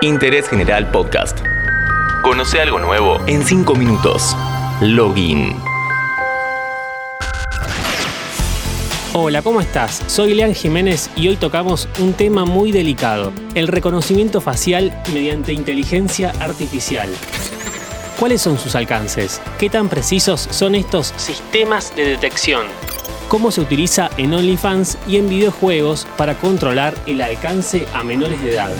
Interés General Podcast. Conoce algo nuevo en 5 minutos. Login. Hola, ¿cómo estás? Soy Lean Jiménez y hoy tocamos un tema muy delicado, el reconocimiento facial mediante inteligencia artificial. ¿Cuáles son sus alcances? ¿Qué tan precisos son estos sistemas de detección? ¿Cómo se utiliza en OnlyFans y en videojuegos para controlar el alcance a menores de edad?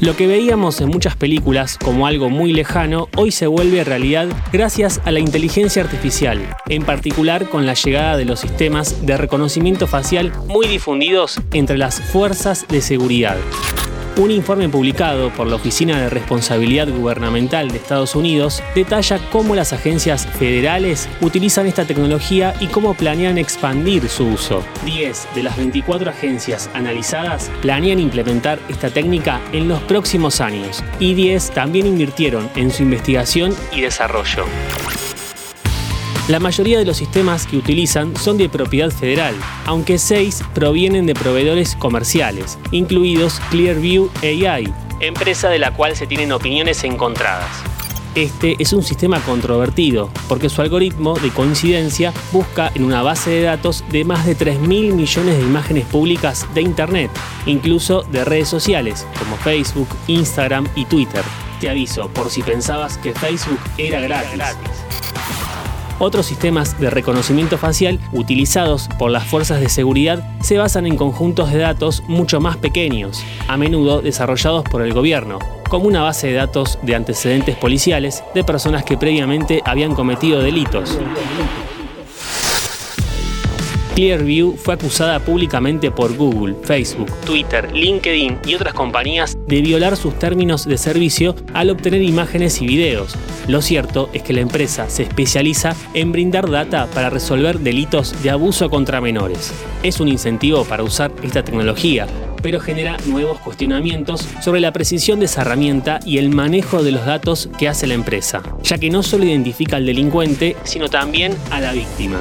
Lo que veíamos en muchas películas como algo muy lejano, hoy se vuelve realidad gracias a la inteligencia artificial, en particular con la llegada de los sistemas de reconocimiento facial muy difundidos entre las fuerzas de seguridad. Un informe publicado por la Oficina de Responsabilidad Gubernamental de Estados Unidos detalla cómo las agencias federales utilizan esta tecnología y cómo planean expandir su uso. 10 de las 24 agencias analizadas planean implementar esta técnica en los próximos años y 10 también invirtieron en su investigación y desarrollo. La mayoría de los sistemas que utilizan son de propiedad federal, aunque seis provienen de proveedores comerciales, incluidos Clearview AI, empresa de la cual se tienen opiniones encontradas. Este es un sistema controvertido porque su algoritmo de coincidencia busca en una base de datos de más de 3.000 millones de imágenes públicas de Internet, incluso de redes sociales como Facebook, Instagram y Twitter. Te aviso por si pensabas que Facebook era gratis. Otros sistemas de reconocimiento facial utilizados por las fuerzas de seguridad se basan en conjuntos de datos mucho más pequeños, a menudo desarrollados por el gobierno, como una base de datos de antecedentes policiales de personas que previamente habían cometido delitos. Clearview fue acusada públicamente por Google, Facebook, Twitter, LinkedIn y otras compañías de violar sus términos de servicio al obtener imágenes y videos. Lo cierto es que la empresa se especializa en brindar data para resolver delitos de abuso contra menores. Es un incentivo para usar esta tecnología, pero genera nuevos cuestionamientos sobre la precisión de esa herramienta y el manejo de los datos que hace la empresa, ya que no solo identifica al delincuente, sino también a la víctima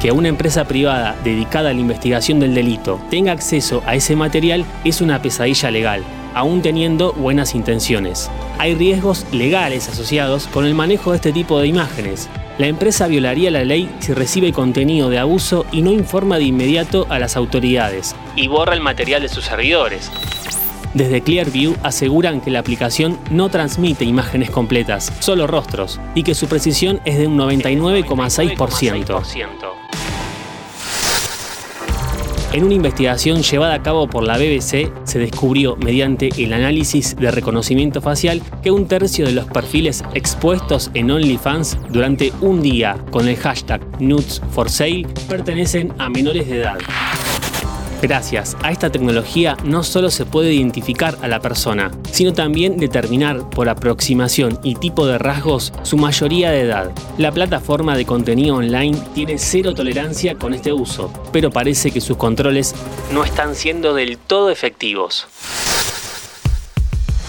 que una empresa privada dedicada a la investigación del delito tenga acceso a ese material es una pesadilla legal, aún teniendo buenas intenciones. Hay riesgos legales asociados con el manejo de este tipo de imágenes. La empresa violaría la ley si recibe contenido de abuso y no informa de inmediato a las autoridades, y borra el material de sus servidores. Desde Clearview aseguran que la aplicación no transmite imágenes completas, solo rostros, y que su precisión es de un 99,6%. En una investigación llevada a cabo por la BBC, se descubrió mediante el análisis de reconocimiento facial que un tercio de los perfiles expuestos en OnlyFans durante un día con el hashtag Nudes for Sale pertenecen a menores de edad. Gracias a esta tecnología no solo se puede identificar a la persona, sino también determinar por aproximación y tipo de rasgos su mayoría de edad. La plataforma de contenido online tiene cero tolerancia con este uso, pero parece que sus controles no están siendo del todo efectivos.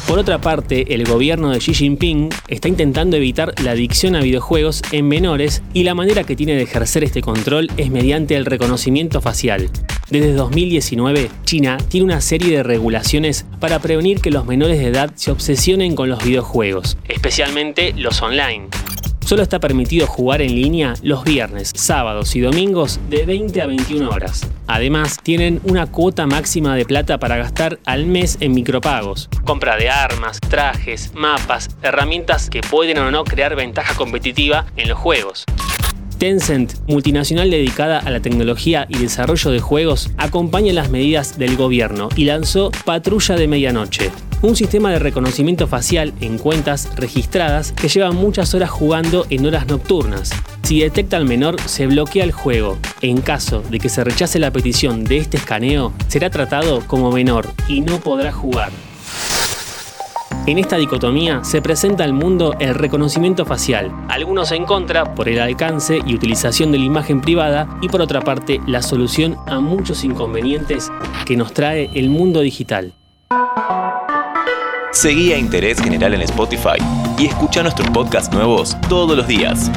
Por otra parte, el gobierno de Xi Jinping está intentando evitar la adicción a videojuegos en menores y la manera que tiene de ejercer este control es mediante el reconocimiento facial. Desde 2019, China tiene una serie de regulaciones para prevenir que los menores de edad se obsesionen con los videojuegos, especialmente los online. Solo está permitido jugar en línea los viernes, sábados y domingos de 20 a 21 horas. Además, tienen una cuota máxima de plata para gastar al mes en micropagos. Compra de armas, trajes, mapas, herramientas que pueden o no crear ventaja competitiva en los juegos. Tencent, multinacional dedicada a la tecnología y desarrollo de juegos, acompaña las medidas del gobierno y lanzó Patrulla de Medianoche, un sistema de reconocimiento facial en cuentas registradas que llevan muchas horas jugando en horas nocturnas. Si detecta al menor, se bloquea el juego. En caso de que se rechace la petición de este escaneo, será tratado como menor y no podrá jugar. En esta dicotomía se presenta al mundo el reconocimiento facial, algunos en contra por el alcance y utilización de la imagen privada y por otra parte la solución a muchos inconvenientes que nos trae el mundo digital. Seguí a Interés General en Spotify y escucha nuestros podcasts nuevos todos los días.